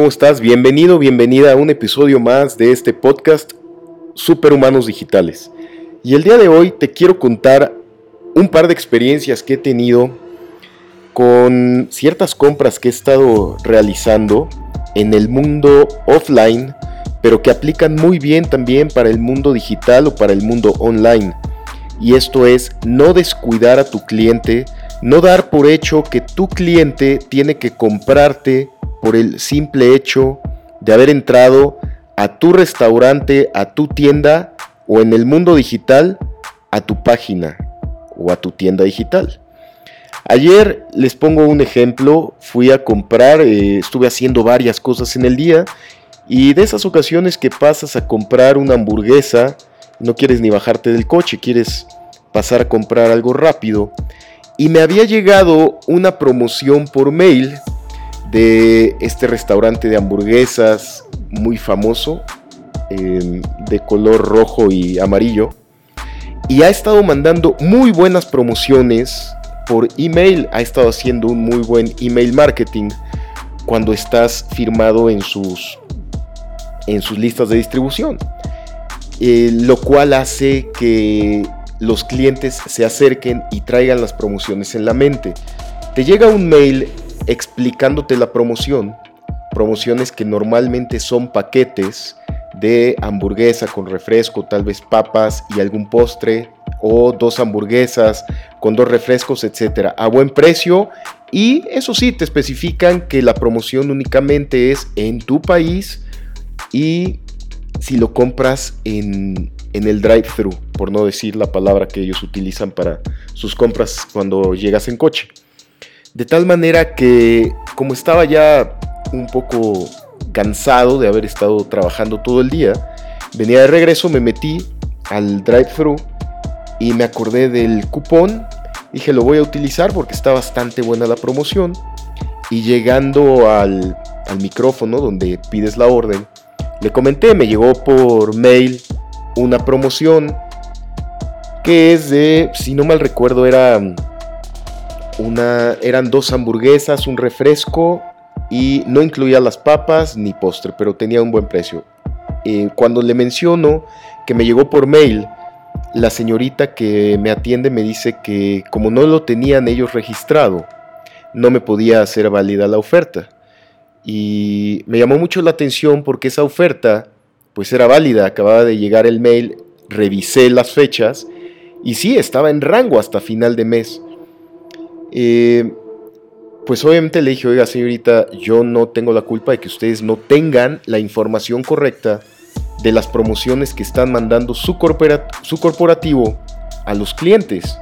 ¿Cómo estás? Bienvenido, bienvenida a un episodio más de este podcast Superhumanos Digitales. Y el día de hoy te quiero contar un par de experiencias que he tenido con ciertas compras que he estado realizando en el mundo offline, pero que aplican muy bien también para el mundo digital o para el mundo online. Y esto es no descuidar a tu cliente, no dar por hecho que tu cliente tiene que comprarte por el simple hecho de haber entrado a tu restaurante, a tu tienda o en el mundo digital a tu página o a tu tienda digital. Ayer les pongo un ejemplo, fui a comprar, eh, estuve haciendo varias cosas en el día y de esas ocasiones que pasas a comprar una hamburguesa, no quieres ni bajarte del coche, quieres pasar a comprar algo rápido y me había llegado una promoción por mail de este restaurante de hamburguesas muy famoso, em, de color rojo y amarillo. Y ha estado mandando muy buenas promociones por email. Ha estado haciendo un muy buen email marketing cuando estás firmado en sus, en sus listas de distribución. Eh, lo cual hace que los clientes se acerquen y traigan las promociones en la mente. Te llega un mail explicándote la promoción, promociones que normalmente son paquetes de hamburguesa con refresco, tal vez papas y algún postre, o dos hamburguesas con dos refrescos, etcétera, a buen precio. Y eso sí, te especifican que la promoción únicamente es en tu país y si lo compras en, en el drive-thru, por no decir la palabra que ellos utilizan para sus compras cuando llegas en coche. De tal manera que como estaba ya un poco cansado de haber estado trabajando todo el día, venía de regreso, me metí al drive-thru y me acordé del cupón. Dije, lo voy a utilizar porque está bastante buena la promoción. Y llegando al, al micrófono donde pides la orden, le comenté, me llegó por mail una promoción que es de, si no mal recuerdo, era eran dos hamburguesas, un refresco y no incluía las papas ni postre, pero tenía un buen precio. Eh, cuando le menciono que me llegó por mail, la señorita que me atiende me dice que como no lo tenían ellos registrado, no me podía hacer válida la oferta. Y me llamó mucho la atención porque esa oferta pues era válida, acababa de llegar el mail, revisé las fechas y sí, estaba en rango hasta final de mes. Eh, pues obviamente le dije, oiga señorita, yo no tengo la culpa de que ustedes no tengan la información correcta de las promociones que están mandando su, su corporativo a los clientes.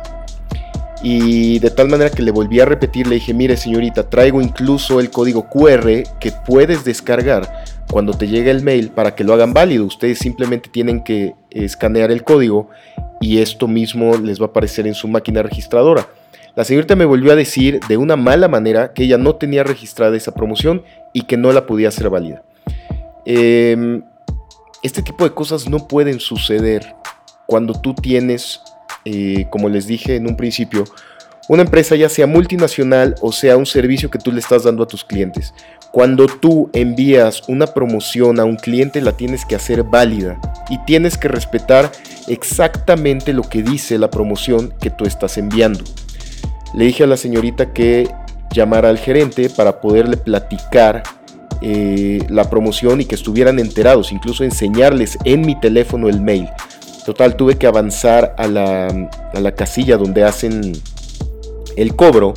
Y de tal manera que le volví a repetir, le dije, mire señorita, traigo incluso el código QR que puedes descargar cuando te llegue el mail para que lo hagan válido. Ustedes simplemente tienen que escanear el código y esto mismo les va a aparecer en su máquina registradora. La señorita me volvió a decir de una mala manera que ella no tenía registrada esa promoción y que no la podía hacer válida. Em, este tipo de cosas no pueden suceder cuando tú tienes, eh, como les dije en un principio, una empresa ya sea multinacional o sea un servicio que tú le estás dando a tus clientes. Cuando tú envías una promoción a un cliente la tienes que hacer válida y tienes que respetar exactamente lo que dice la promoción que tú estás enviando. Le dije a la señorita que llamara al gerente para poderle platicar eh, la promoción y que estuvieran enterados, incluso enseñarles en mi teléfono el mail. Total, tuve que avanzar a la, casilla donde hacen el cobro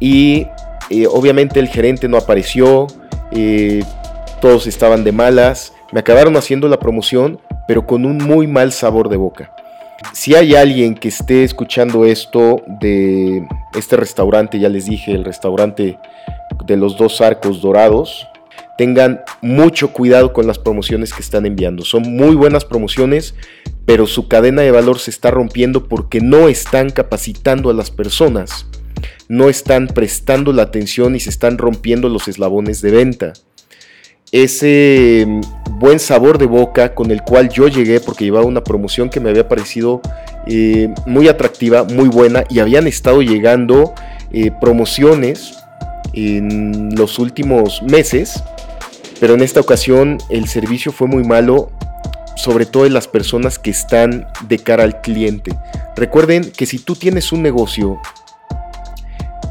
y eh, obviamente el gerente no apareció, eh, todos estaban de malas, me acabaron haciendo la promoción, pero con un muy mal sabor de boca. Si hay alguien que esté escuchando esto de este restaurante, ya les dije, el restaurante de los dos arcos dorados, tengan mucho cuidado con las promociones que están enviando. Son muy buenas promociones, pero su cadena de valor se está rompiendo porque no están capacitando a las personas, no están prestando la atención y se están rompiendo los eslabones de venta. Ese buen sabor de boca con el cual yo llegué porque llevaba una promoción que me había parecido eh, muy atractiva, muy buena y habían estado llegando eh, promociones en los últimos meses pero en esta ocasión el servicio fue muy malo, sobre todo en las personas que están de cara al cliente. Recuerden que si tú tienes un negocio,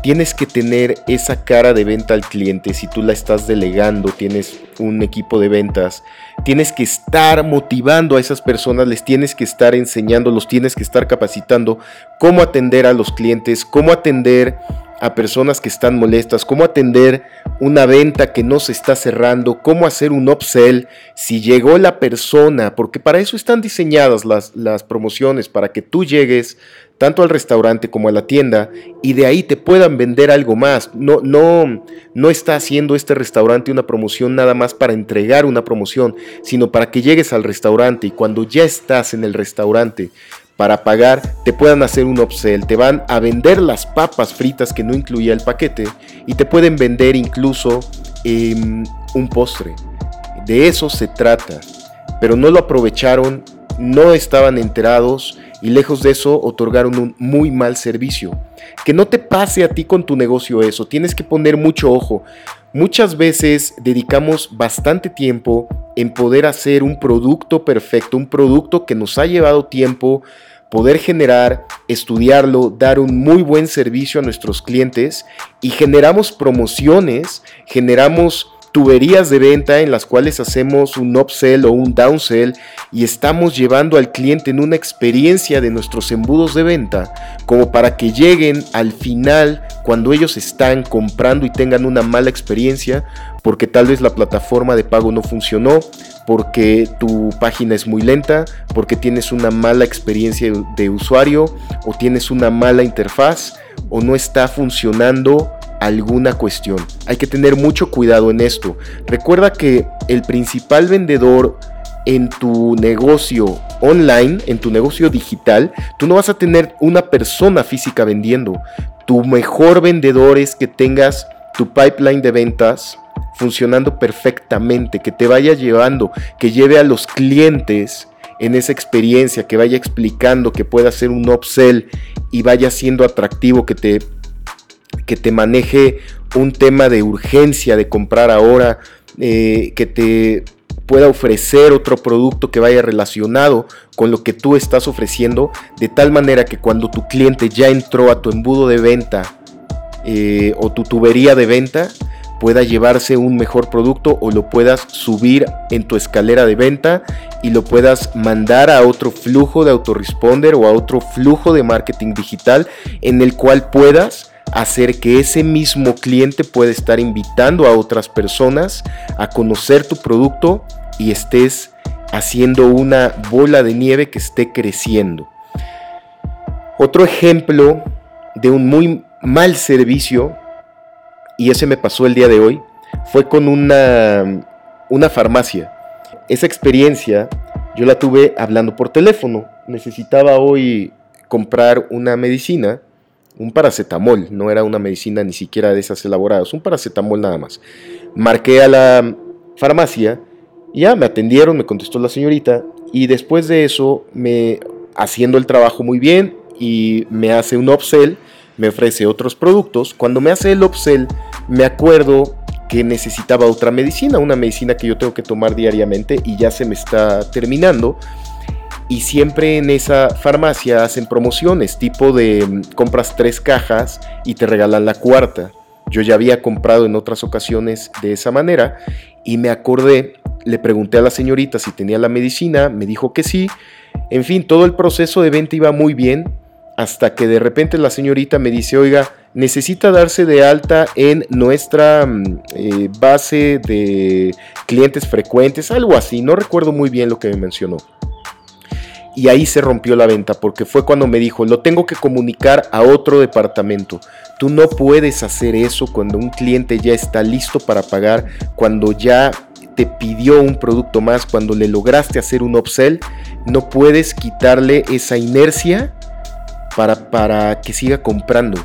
tienes que tener esa cara de venta al cliente. Si tú la estás delegando, tienes un equipo de ventas, tienes que estar motivando a esas personas, les tienes que estar enseñando, los tienes que estar capacitando cómo atender a los clientes, cómo atender a personas que están molestas, cómo atender una venta que no se está cerrando, cómo hacer un upsell, si llegó la persona, porque para eso están diseñadas las, las promociones, para que tú llegues tanto al restaurante como a la tienda y de ahí te puedan vender algo más. No, no, no está haciendo este restaurante una promoción nada más para entregar una promoción, sino para que llegues al restaurante y cuando ya estás en el restaurante para pagar, te puedan hacer un upsell, te van a vender las papas fritas que no incluía el paquete y te pueden vender incluso em, un postre. De eso se trata, pero no lo aprovecharon, no estaban enterados y lejos de eso otorgaron un muy mal servicio. Que no te pase a ti con tu negocio eso, tienes que poner mucho ojo. Muchas veces dedicamos bastante tiempo en poder hacer un producto perfecto, un producto que nos ha llevado tiempo, poder generar, estudiarlo, dar un muy buen servicio a nuestros clientes y generamos promociones, generamos tuberías de venta en las cuales hacemos un upsell o un downsell y estamos llevando al cliente en una experiencia de nuestros embudos de venta como para que lleguen al final cuando ellos están comprando y tengan una mala experiencia porque tal vez la plataforma de pago no funcionó, porque tu página es muy lenta, porque tienes una mala experiencia de usuario o tienes una mala interfaz o no está funcionando alguna cuestión. Hay que tener mucho cuidado en esto. Recuerda que el principal vendedor en tu negocio online, en tu negocio digital, tú no vas a tener una persona física vendiendo. Tu mejor vendedor es que tengas tu pipeline de ventas funcionando perfectamente, que te vaya llevando, que lleve a los clientes en esa experiencia, que vaya explicando, que pueda hacer un upsell y vaya siendo atractivo, que te, que te maneje un tema de urgencia de comprar ahora, eh, que te pueda ofrecer otro producto que vaya relacionado con lo que tú estás ofreciendo, de tal manera que cuando tu cliente ya entró a tu embudo de venta eh, o tu tubería de venta, pueda llevarse un mejor producto o lo puedas subir en tu escalera de venta y lo puedas mandar a otro flujo de autoresponder o a otro flujo de marketing digital en el cual puedas hacer que ese mismo cliente pueda estar invitando a otras personas a conocer tu producto y estés haciendo una bola de nieve que esté creciendo. Otro ejemplo de un muy mal servicio y ese me pasó el día de hoy, fue con una, una farmacia. Esa experiencia yo la tuve hablando por teléfono. Necesitaba hoy comprar una medicina, un paracetamol, no era una medicina ni siquiera de esas elaboradas, un paracetamol nada más. Marqué a la farmacia, ya me atendieron, me contestó la señorita y después de eso me haciendo el trabajo muy bien y me hace un upsell, me ofrece otros productos. Cuando me hace el upsell, me acuerdo que necesitaba otra medicina, una medicina que yo tengo que tomar diariamente y ya se me está terminando. Y siempre en esa farmacia hacen promociones, tipo de mm, compras tres cajas y te regalan la cuarta. Yo ya había comprado en otras ocasiones de esa manera y me acordé, le pregunté a la señorita si tenía la medicina, me dijo que sí. En fin, todo el proceso de venta iba muy bien hasta que de repente la señorita me dice, oiga, necesita darse de alta en nuestra mm, eh, base de clientes frecuentes, algo así, no recuerdo muy bien lo que me mencionó. Y ahí se rompió la venta porque fue cuando me dijo, lo tengo que comunicar a otro departamento. Tú no puedes hacer eso cuando un cliente ya está listo para pagar, cuando ya te pidió un producto más, cuando le lograste hacer un upsell, no puedes quitarle esa inercia para, para que siga comprando.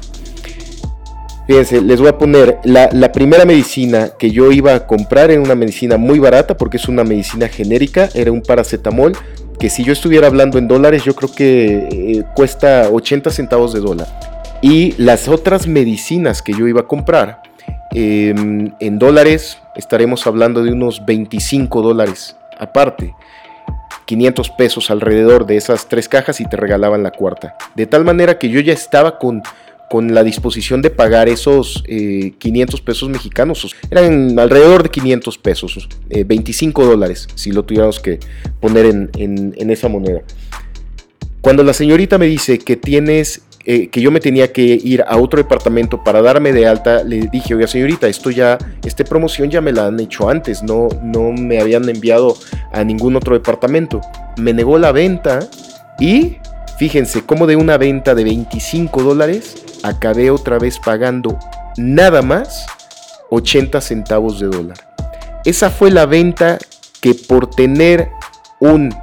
Fíjense, les voy a poner la, primera medicina que yo iba a comprar era una medicina muy barata porque es una medicina genérica, era un paracetamol que si yo estuviera hablando en dólares yo creo que eh, cuesta 80 centavos de dólar. Y las otras medicinas que yo iba a comprar em, en dólares estaremos hablando de unos 25 dólares aparte. 500 pesos alrededor de esas tres cajas y te regalaban la cuarta. De tal manera que yo ya estaba con, con la disposición de pagar esos 500 eh, pesos mexicanos. Eran alrededor de 500 pesos, 25 eh, dólares si lo tuviéramos que poner en, en esa moneda. Cuando la señorita me dice que tienes eh, que yo me tenía que ir a otro departamento para darme de alta, le dije, oiga señorita, esto ya, esta promoción ya me la han hecho antes, no, no me habían enviado a ningún otro departamento. Me negó la venta y fíjense cómo de una venta de 25 dólares acabé otra vez pagando nada más 80 centavos de dólar. Esa fue la venta que por tener un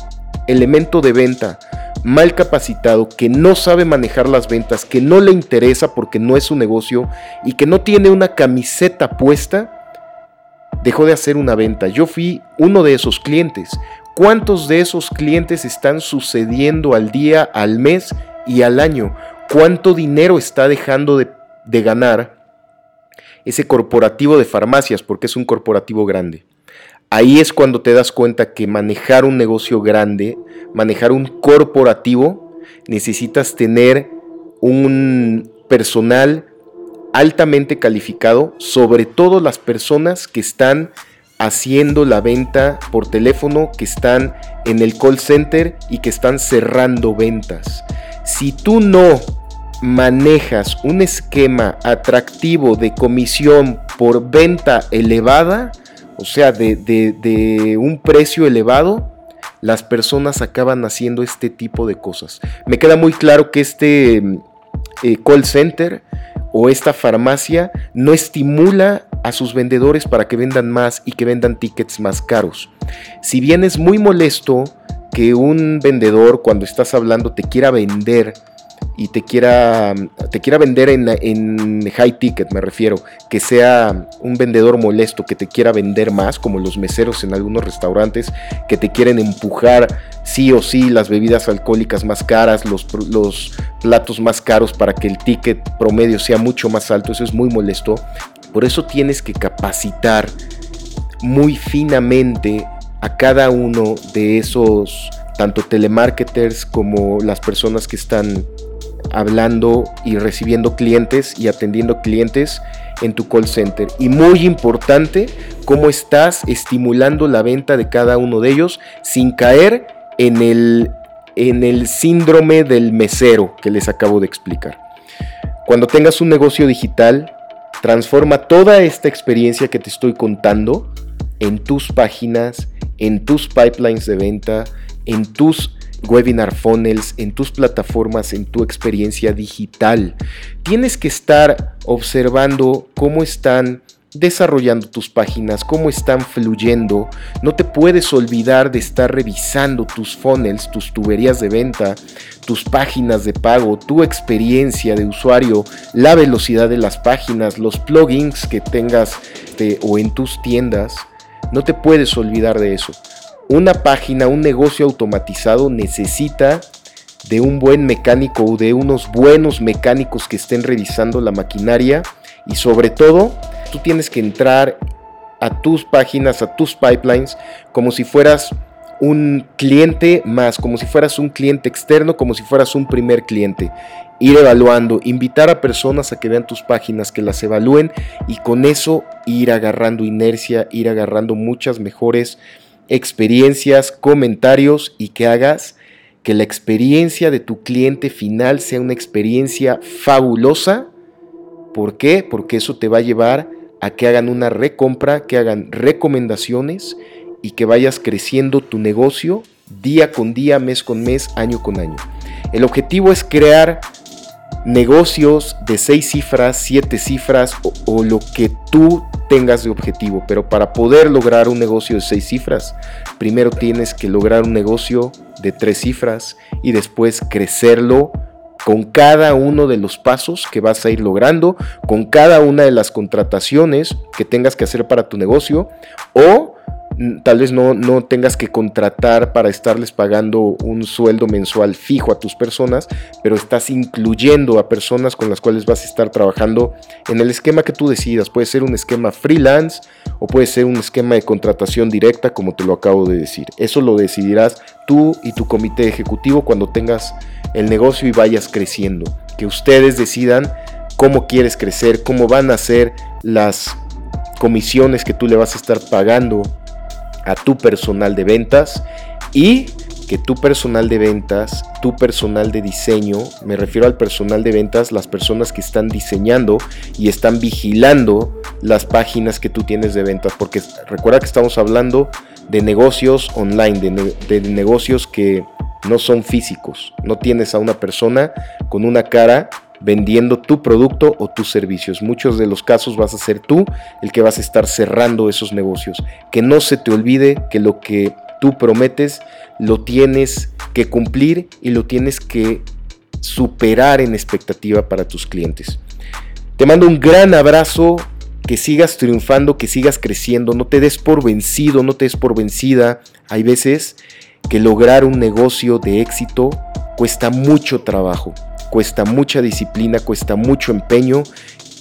elemento de venta mal capacitado, que no sabe manejar las ventas, que no le interesa porque no es su negocio y que no tiene una camiseta puesta, dejó de hacer una venta. Yo fui uno de esos clientes. ¿Cuántos de esos clientes están sucediendo al día, al mes y al año? ¿Cuánto dinero está dejando de, ganar ese corporativo de farmacias? Porque es un corporativo grande. Ahí es cuando te das cuenta que manejar un negocio grande, manejar un corporativo, necesitas tener un personal altamente calificado, sobre todo las personas que están haciendo la venta por teléfono, que están en el call center y que están cerrando ventas. Si tú no manejas un esquema atractivo de comisión por venta elevada, o sea, de, un precio elevado, las personas acaban haciendo este tipo de cosas. Me queda muy claro que este eh, call center o esta farmacia no estimula a sus vendedores para que vendan más y que vendan tickets más caros. Si bien es muy molesto que un vendedor cuando estás hablando te quiera vender y te quiera, te quiera vender en, high ticket, me refiero, que sea un vendedor molesto, que te quiera vender más, como los meseros en algunos restaurantes, que te quieren empujar sí o sí las bebidas alcohólicas más caras, los, los platos más caros para que el ticket promedio sea mucho más alto, eso es muy molesto. Por eso tienes que capacitar muy finamente a cada uno de esos tanto telemarketers como las personas que están hablando y recibiendo clientes y atendiendo clientes en tu call center. Y muy importante, cómo estás estimulando la venta de cada uno de ellos sin caer en el, en el síndrome del mesero que les acabo de explicar. Cuando tengas un negocio digital, transforma toda esta experiencia que te estoy contando en tus páginas, en tus pipelines de venta, en tus webinar funnels, en tus plataformas, en tu experiencia digital. Tienes que estar observando cómo están desarrollando tus páginas, cómo están fluyendo. No te puedes olvidar de estar revisando tus funnels, tus tuberías de venta, tus páginas de pago, tu experiencia de usuario, la velocidad de las páginas, los plugins que tengas o en tus tiendas. No te puedes olvidar de eso. Una página, un negocio automatizado necesita de un buen mecánico o de unos buenos mecánicos que estén revisando la maquinaria y sobre todo tú tienes que entrar a tus páginas, a tus pipelines como si fueras un cliente más, como si fueras un cliente externo, como si fueras un primer cliente. Ir evaluando, invitar a personas a que vean tus páginas, que las evalúen y con eso ir agarrando inercia, ir agarrando muchas mejores experiencias, comentarios y que hagas que la experiencia de tu cliente final sea una experiencia fabulosa. ¿Por qué? Porque eso te va a llevar a que hagan una recompra, que hagan recomendaciones y que vayas creciendo tu negocio día con día, mes con mes, año con año. El objetivo es crear negocios de seis cifras, siete cifras o, lo que tú tengas de objetivo, pero para poder lograr un negocio de seis cifras, primero tienes que lograr un negocio de tres cifras y después crecerlo con cada uno de los pasos que vas a ir logrando, con cada una de las contrataciones que tengas que hacer para tu negocio o tal vez no, no tengas que contratar para estarles pagando un sueldo mensual fijo a tus personas, pero estás incluyendo a personas con las cuales vas a estar trabajando en el esquema que tú decidas. Puede ser un esquema freelance o puede ser un esquema de contratación directa, como te lo acabo de decir. Eso lo decidirás tú y tu comité ejecutivo cuando tengas el negocio y vayas creciendo. Que ustedes decidan cómo quieres crecer, cómo van a ser las comisiones que tú le vas a estar pagando a tu personal de ventas y que tu personal de ventas, tu personal de diseño, me refiero al personal de ventas, las personas que están diseñando y están vigilando las páginas que tú tienes de ventas, porque recuerda que estamos hablando de negocios online, de, negocios que no son físicos, no tienes a una persona con una cara vendiendo tu producto o tus servicios. Muchos de los casos vas a ser tú el que vas a estar cerrando esos negocios. Que no se te olvide que lo que tú prometes lo tienes que cumplir y lo tienes que superar en expectativa para tus clientes. Te mando un gran abrazo, que sigas triunfando, que sigas creciendo, no te des por vencido, no te des por vencida. Hay veces que lograr un negocio de éxito cuesta mucho trabajo cuesta mucha disciplina, cuesta mucho empeño,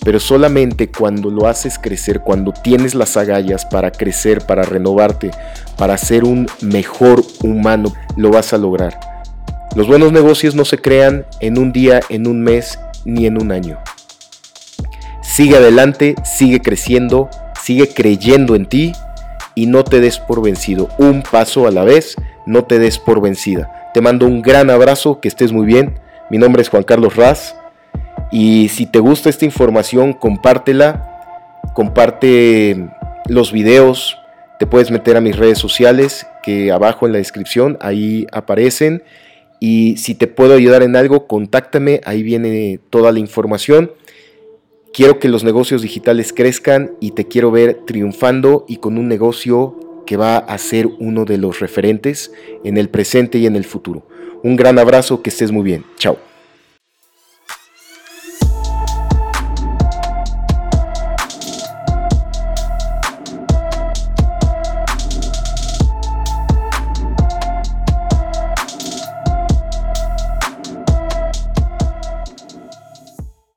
pero solamente cuando lo haces crecer, cuando tienes las agallas para crecer, para renovarte, para ser un mejor humano, lo vas a lograr. Los buenos negocios no se crean en un día, en un mes, ni en un año. Sigue adelante, sigue creciendo, sigue creyendo en ti y no te des por vencido. Un paso a la vez, no te des por vencida. Te mando un gran abrazo, que estés muy bien. Mi nombre es Juan Carlos Raz y si te gusta esta información, compártela, comparte los videos, te puedes meter a mis redes sociales que abajo en la descripción ahí aparecen y si te puedo ayudar en algo, contáctame, ahí viene toda la información. Quiero que los negocios digitales crezcan y te quiero ver triunfando y con un negocio que va a ser uno de los referentes en el presente y en el futuro. Un gran abrazo, que estés muy bien. Chao.